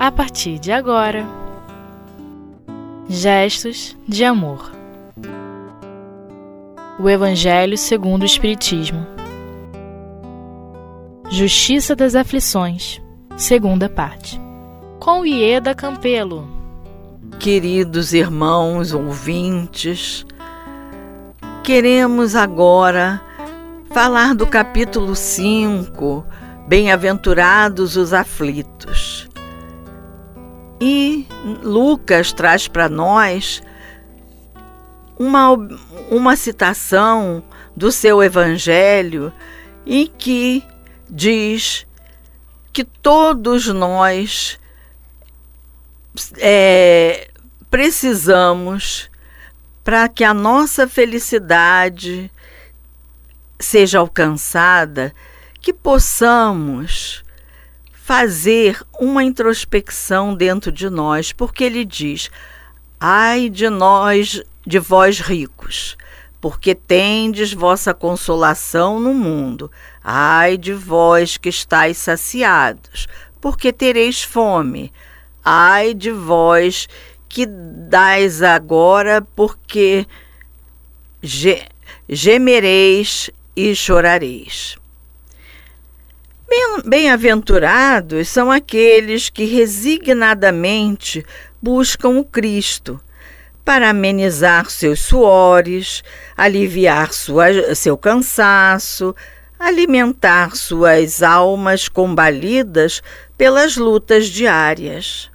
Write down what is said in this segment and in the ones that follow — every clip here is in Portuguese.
a partir de agora. Gestos de amor. O Evangelho segundo o Espiritismo. Justiça das Aflições, segunda parte. Com Ieda Campelo. Queridos irmãos ouvintes, queremos agora falar do capítulo 5, Bem-aventurados os aflitos. E Lucas traz para nós uma, uma citação do seu evangelho em que diz que todos nós é, precisamos para que a nossa felicidade seja alcançada, que possamos fazer uma introspecção dentro de nós, porque ele diz: Ai de nós, de vós ricos, porque tendes vossa consolação no mundo. Ai de vós que estáis saciados, porque tereis fome. Ai de vós que dais agora, porque ge gemereis e chorareis. Bem-aventurados são aqueles que resignadamente buscam o Cristo para amenizar seus suores, aliviar sua, seu cansaço, alimentar suas almas combalidas pelas lutas diárias.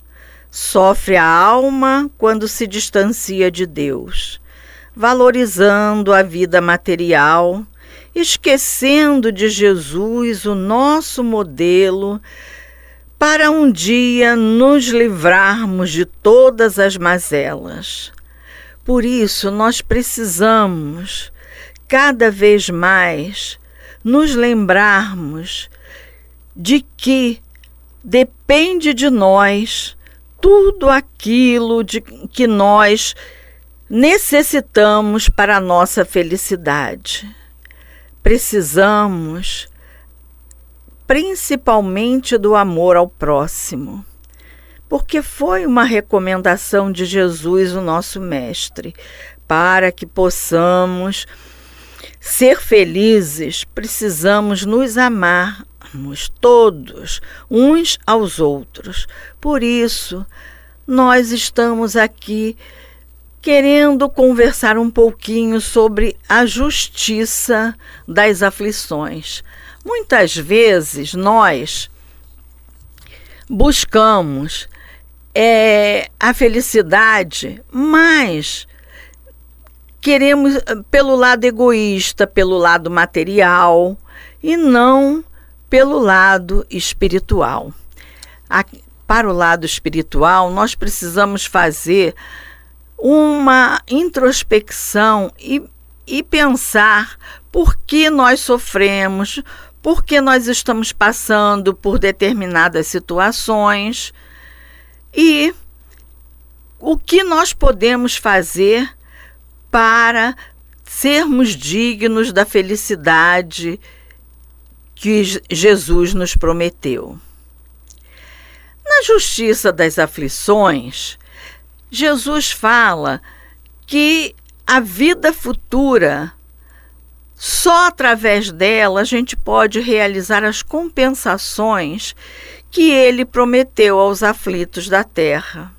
Sofre a alma quando se distancia de Deus, valorizando a vida material esquecendo de Jesus, o nosso modelo, para um dia nos livrarmos de todas as mazelas. Por isso, nós precisamos, cada vez mais, nos lembrarmos de que depende de nós tudo aquilo de que nós necessitamos para a nossa felicidade precisamos principalmente do amor ao próximo, porque foi uma recomendação de Jesus, o nosso Mestre, para que possamos ser felizes, precisamos nos amarmos todos, uns aos outros. Por isso, nós estamos aqui querendo conversar um pouquinho sobre a justiça das aflições. Muitas vezes nós buscamos é, a felicidade, mas queremos pelo lado egoísta, pelo lado material e não pelo lado espiritual. A, para o lado espiritual, nós precisamos fazer uma introspecção e, e pensar por que nós sofremos, por que nós estamos passando por determinadas situações e o que nós podemos fazer para sermos dignos da felicidade que Jesus nos prometeu. Na justiça das aflições, Jesus fala que a vida futura, só através dela a gente pode realizar as compensações que ele prometeu aos aflitos da terra.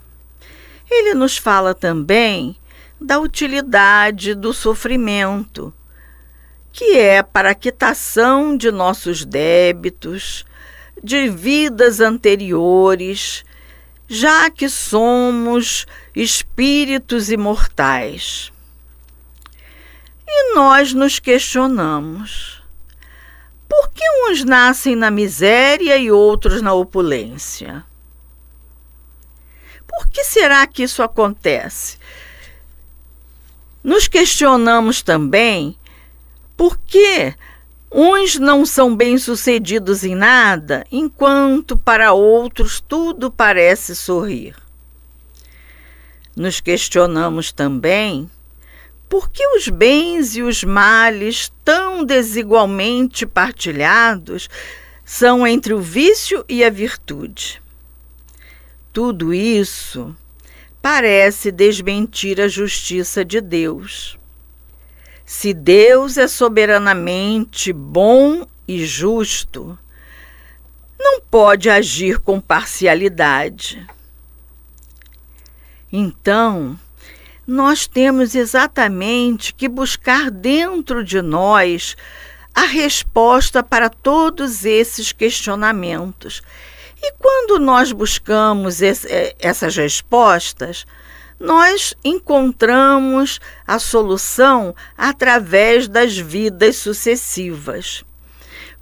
Ele nos fala também da utilidade do sofrimento, que é para a quitação de nossos débitos, de vidas anteriores já que somos espíritos imortais. E nós nos questionamos: por que uns nascem na miséria e outros na opulência? Por que será que isso acontece? Nos questionamos também por que Uns não são bem-sucedidos em nada, enquanto para outros tudo parece sorrir. Nos questionamos também por que os bens e os males, tão desigualmente partilhados, são entre o vício e a virtude. tudo isso parece desmentir a justiça de Deus. Se Deus é soberanamente bom e justo, não pode agir com parcialidade. Então, nós temos exatamente que buscar dentro de nós a resposta para todos esses questionamentos. E quando nós buscamos esse, eh, essas respostas, nós encontramos a solução através das vidas sucessivas.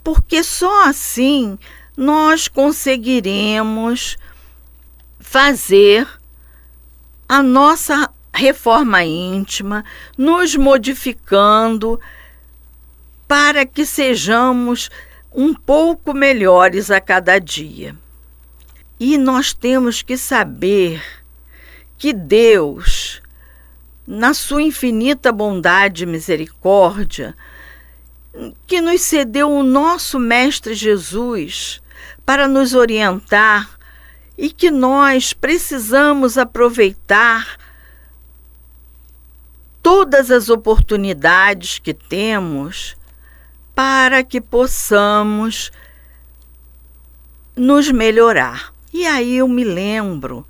Porque só assim nós conseguiremos fazer a nossa reforma íntima, nos modificando para que sejamos um pouco melhores a cada dia. E nós temos que saber que Deus, na sua infinita bondade e misericórdia, que nos cedeu o nosso Mestre Jesus para nos orientar e que nós precisamos aproveitar todas as oportunidades que temos para que possamos nos melhorar. E aí eu me lembro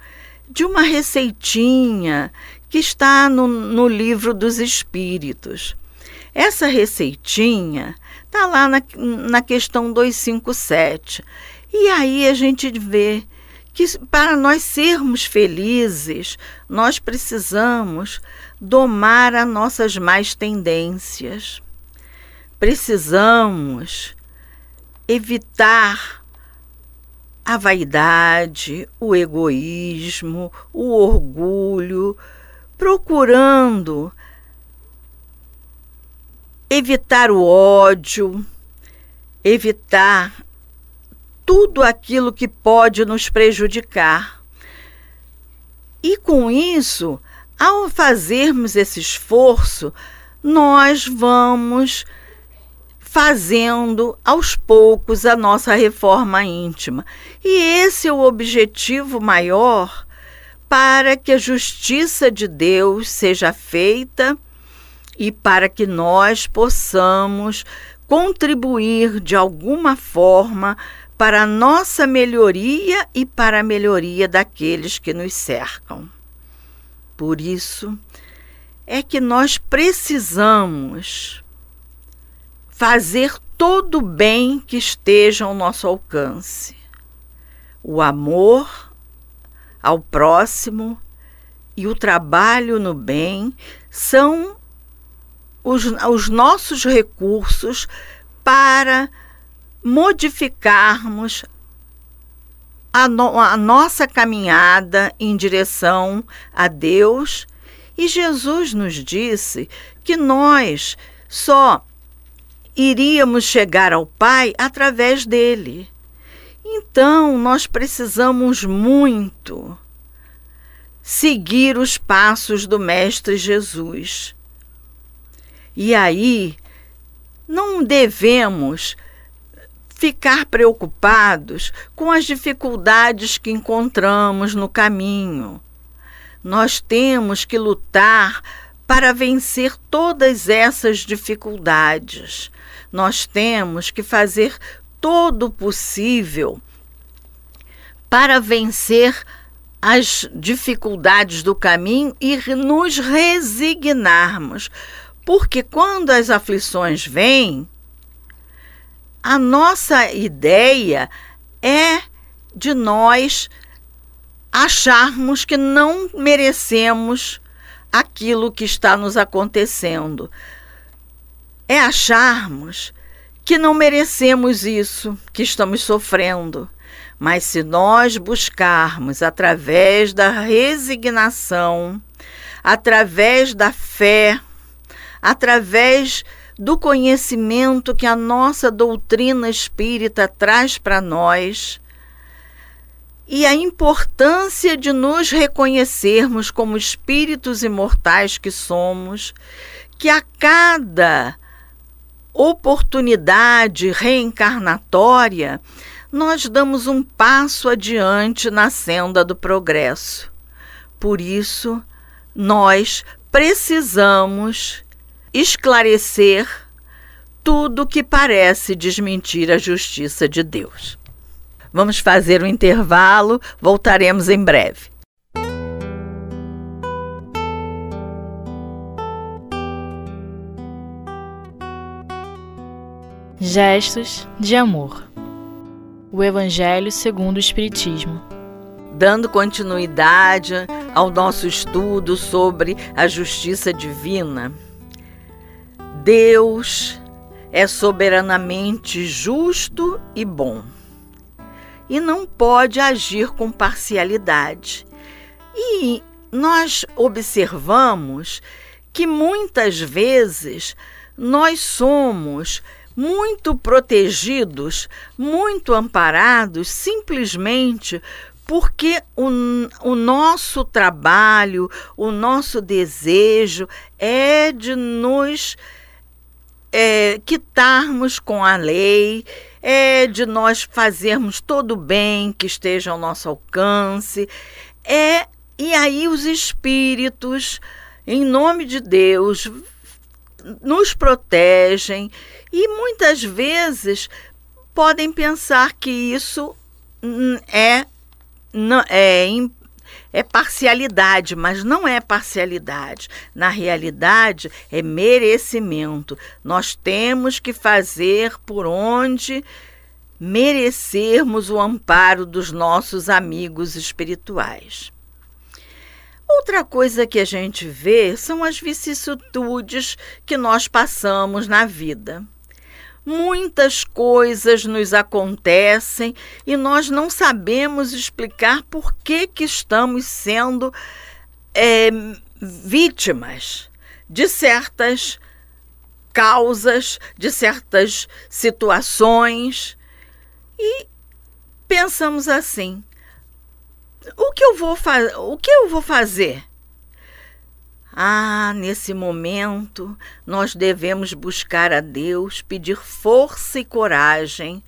de uma receitinha que está no, no livro dos Espíritos. Essa receitinha está lá na, na questão 257. E aí a gente vê que para nós sermos felizes, nós precisamos domar as nossas más tendências. Precisamos evitar a vaidade, o egoísmo, o orgulho, procurando evitar o ódio, evitar tudo aquilo que pode nos prejudicar. E com isso, ao fazermos esse esforço, nós vamos fazendo aos poucos a nossa reforma íntima. E esse é o objetivo maior para que a justiça de Deus seja feita e para que nós possamos contribuir de alguma forma para a nossa melhoria e para a melhoria daqueles que nos cercam. Por isso é que nós precisamos fazer todo o bem que esteja ao nosso alcance. O amor ao próximo e o trabalho no bem são os, os nossos recursos para modificarmos a, no, a nossa caminhada em direção a Deus. E Jesus nos disse que nós só iríamos chegar ao Pai através dele. Então, nós precisamos muito seguir os passos do Mestre Jesus. E aí, não devemos ficar preocupados com as dificuldades que encontramos no caminho. Nós temos que lutar para vencer todas essas dificuldades. Nós temos que fazer todo o possível para vencer as dificuldades do caminho e nos resignarmos, porque quando as aflições vêm, a nossa ideia é de nós acharmos que não merecemos aquilo que está nos acontecendo. É acharmos que não merecemos isso que estamos sofrendo. Mas se nós buscarmos através da resignação, através da fé, através do conhecimento que a nossa doutrina espírita traz para nós e a importância de nos reconhecermos como espíritos imortais que somos, que a cada oportunidade reencarnatória nós damos um passo adiante na senda do progresso. Por isso, nós precisamos esclarecer tudo que parece desmentir a justiça de Deus. Vamos fazer um intervalo, voltaremos em breve. Gestos de amor. O Evangelho segundo o Espiritismo. Dando continuidade ao nosso estudo sobre a justiça divina, Deus é soberanamente justo e bom e não pode agir com parcialidade. E nós observamos que muitas vezes nós somos muito protegidos, muito amparados, simplesmente porque o, o nosso trabalho, o nosso desejo é de nos é, quitarmos com a lei, é de nós fazermos todo o bem que esteja ao nosso alcance. É, e aí os espíritos, em nome de Deus, nos protegem e muitas vezes podem pensar que isso é, é, é parcialidade, mas não é parcialidade. Na realidade, é merecimento. Nós temos que fazer por onde merecermos o amparo dos nossos amigos espirituais. Outra coisa que a gente vê são as vicissitudes que nós passamos na vida. Muitas coisas nos acontecem e nós não sabemos explicar por que, que estamos sendo é, vítimas de certas causas, de certas situações. E pensamos assim: o que eu vou fazer? O que eu vou fazer? Ah, nesse momento, nós devemos buscar a Deus, pedir força e coragem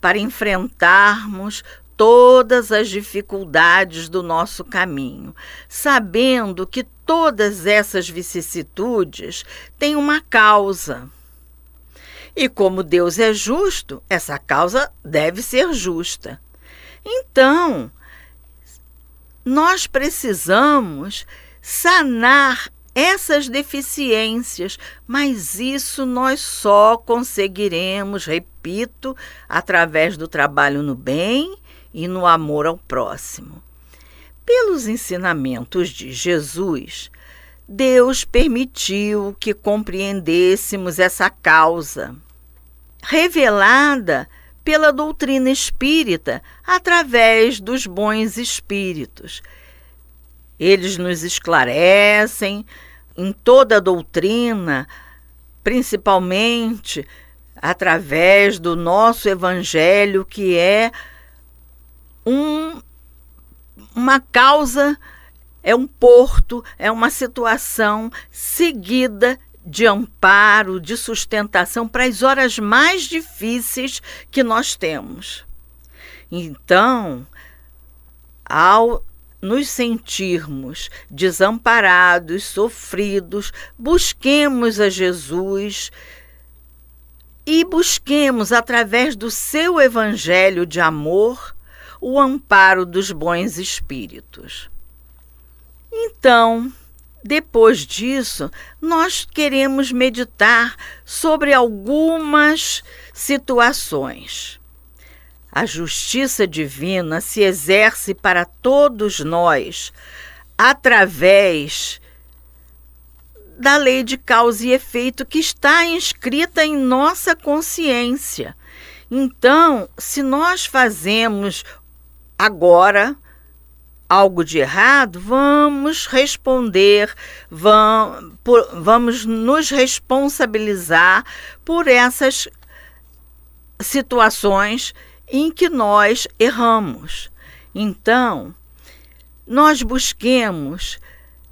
para enfrentarmos todas as dificuldades do nosso caminho, sabendo que todas essas vicissitudes têm uma causa. E como Deus é justo, essa causa deve ser justa. Então, nós precisamos sanar essas deficiências, mas isso nós só conseguiremos, repito, através do trabalho no bem e no amor ao próximo. Pelos ensinamentos de Jesus, Deus permitiu que compreendêssemos essa causa, revelada pela doutrina espírita através dos bons espíritos. Eles nos esclarecem em toda a doutrina, principalmente através do nosso evangelho, que é um, uma causa, é um porto, é uma situação seguida de amparo, de sustentação para as horas mais difíceis que nós temos. Então, ao nos sentirmos desamparados, sofridos, busquemos a Jesus e busquemos, através do seu evangelho de amor, o amparo dos bons espíritos. Então, depois disso, nós queremos meditar sobre algumas situações. A justiça divina se exerce para todos nós através da lei de causa e efeito que está inscrita em nossa consciência. Então, se nós fazemos agora algo de errado, vamos responder, vamos, nos responsabilizar por essas situações em que nós erramos. Então, nós busquemos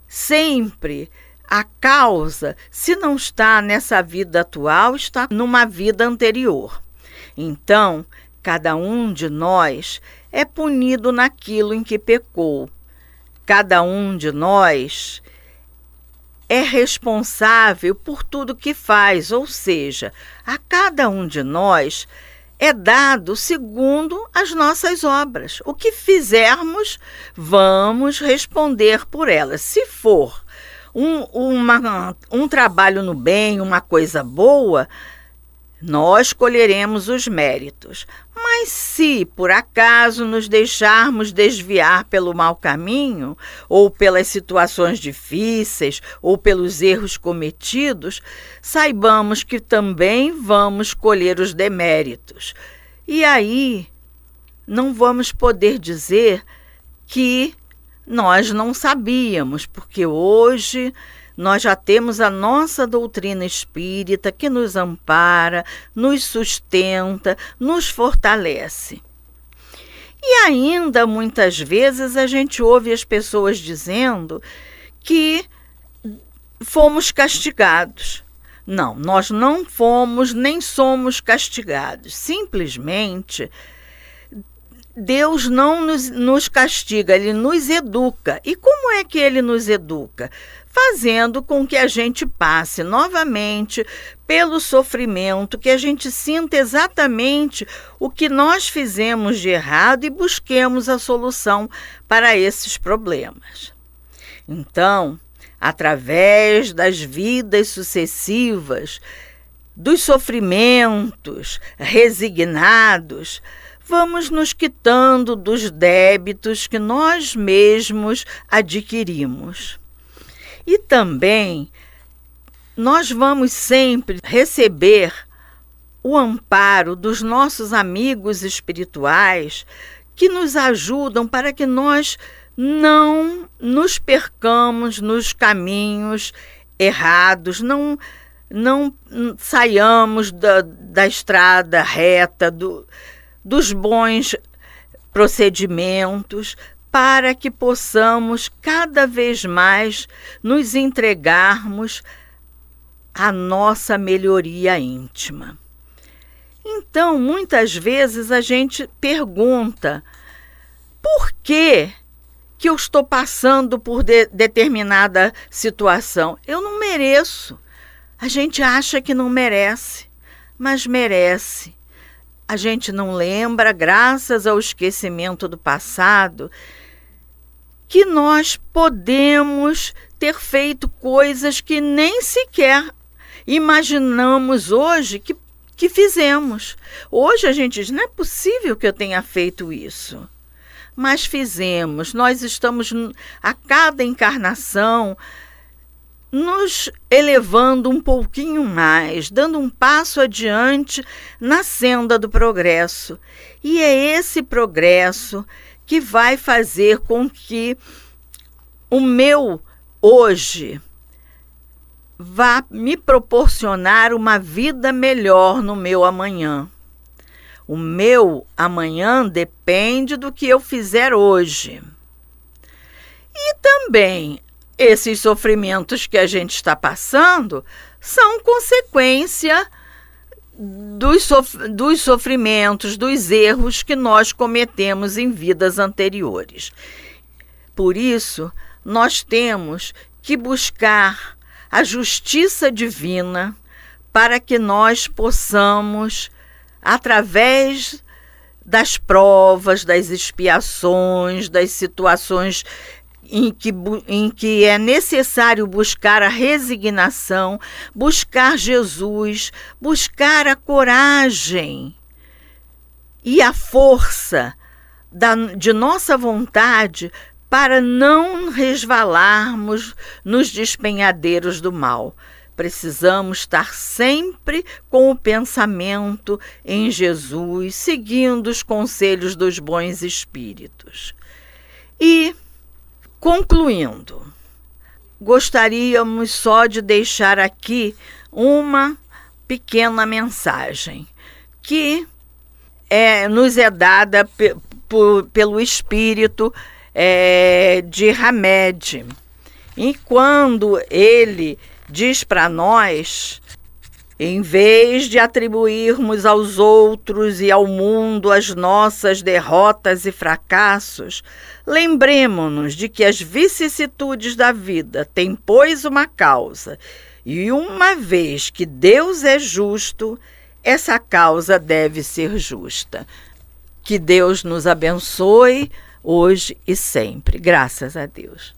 sempre a causa, se não está nessa vida atual, está numa vida anterior. Então, Cada um de nós é punido naquilo em que pecou. Cada um de nós é responsável por tudo que faz, ou seja, a cada um de nós é dado segundo as nossas obras. O que fizermos, vamos responder por elas. Se for um, uma, um trabalho no bem, uma coisa boa, nós colheremos os méritos. Mas se por acaso nos deixarmos desviar pelo mau caminho, ou pelas situações difíceis, ou pelos erros cometidos, saibamos que também vamos colher os deméritos. E aí não vamos poder dizer que nós não sabíamos, porque hoje nós já temos a nossa doutrina espírita que nos ampara, nos sustenta, nos fortalece. E ainda muitas vezes a gente ouve as pessoas dizendo que fomos castigados. Não, nós não fomos nem somos castigados. Simplesmente Deus não nos, nos, castiga, ele nos educa. E como é que ele nos educa? Fazendo com que a gente passe novamente pelo sofrimento, que a gente sinta exatamente o que nós fizemos de errado e busquemos a solução para esses problemas. Então, através das vidas sucessivas, dos sofrimentos resignados, vamos nos quitando dos débitos que nós mesmos adquirimos. E também nós vamos sempre receber o amparo dos nossos amigos espirituais que nos ajudam para que nós não nos percamos nos caminhos errados, não, não saiamos da, da estrada reta, do, dos bons procedimentos, para que possamos cada vez mais nos entregarmos à nossa melhoria íntima. Então, muitas vezes a gente pergunta: por que que eu estou passando por de determinada situação? Eu não mereço. A gente acha que não merece, mas merece. A gente não lembra, graças ao esquecimento do passado, que nós podemos ter feito coisas que nem sequer imaginamos hoje que, que fizemos. Hoje a gente diz: não é possível que eu tenha feito isso. Mas fizemos, nós estamos a cada encarnação nos elevando um pouquinho mais, dando um passo adiante na senda do progresso. E é esse progresso que vai fazer com que o meu hoje vá me proporcionar uma vida melhor no meu amanhã. O meu amanhã depende do que eu fizer hoje. E também esses sofrimentos que a gente está passando são consequência dos, sof dos sofrimentos, dos erros que nós cometemos em vidas anteriores. Por isso, nós temos que buscar a justiça divina para que nós possamos, através das provas, das expiações, das situações em que, em que é necessário buscar a resignação, buscar Jesus, buscar a coragem e a força da, de nossa vontade para não resvalarmos nos despenhadeiros do mal. Precisamos estar sempre com o pensamento em Jesus, seguindo os conselhos dos bons espíritos. E Concluindo, gostaríamos só de deixar aqui uma pequena mensagem que é, nos é dada pelo espírito é, de Hamed. E quando ele diz para nós Em vez de atribuirmos aos outros e ao mundo as nossas derrotas e fracassos, lembremos-nos de que as vicissitudes da vida têm, pois, uma causa, e uma vez que Deus é justo, essa causa deve ser justa. Que Deus nos abençoe hoje e sempre. Graças a Deus.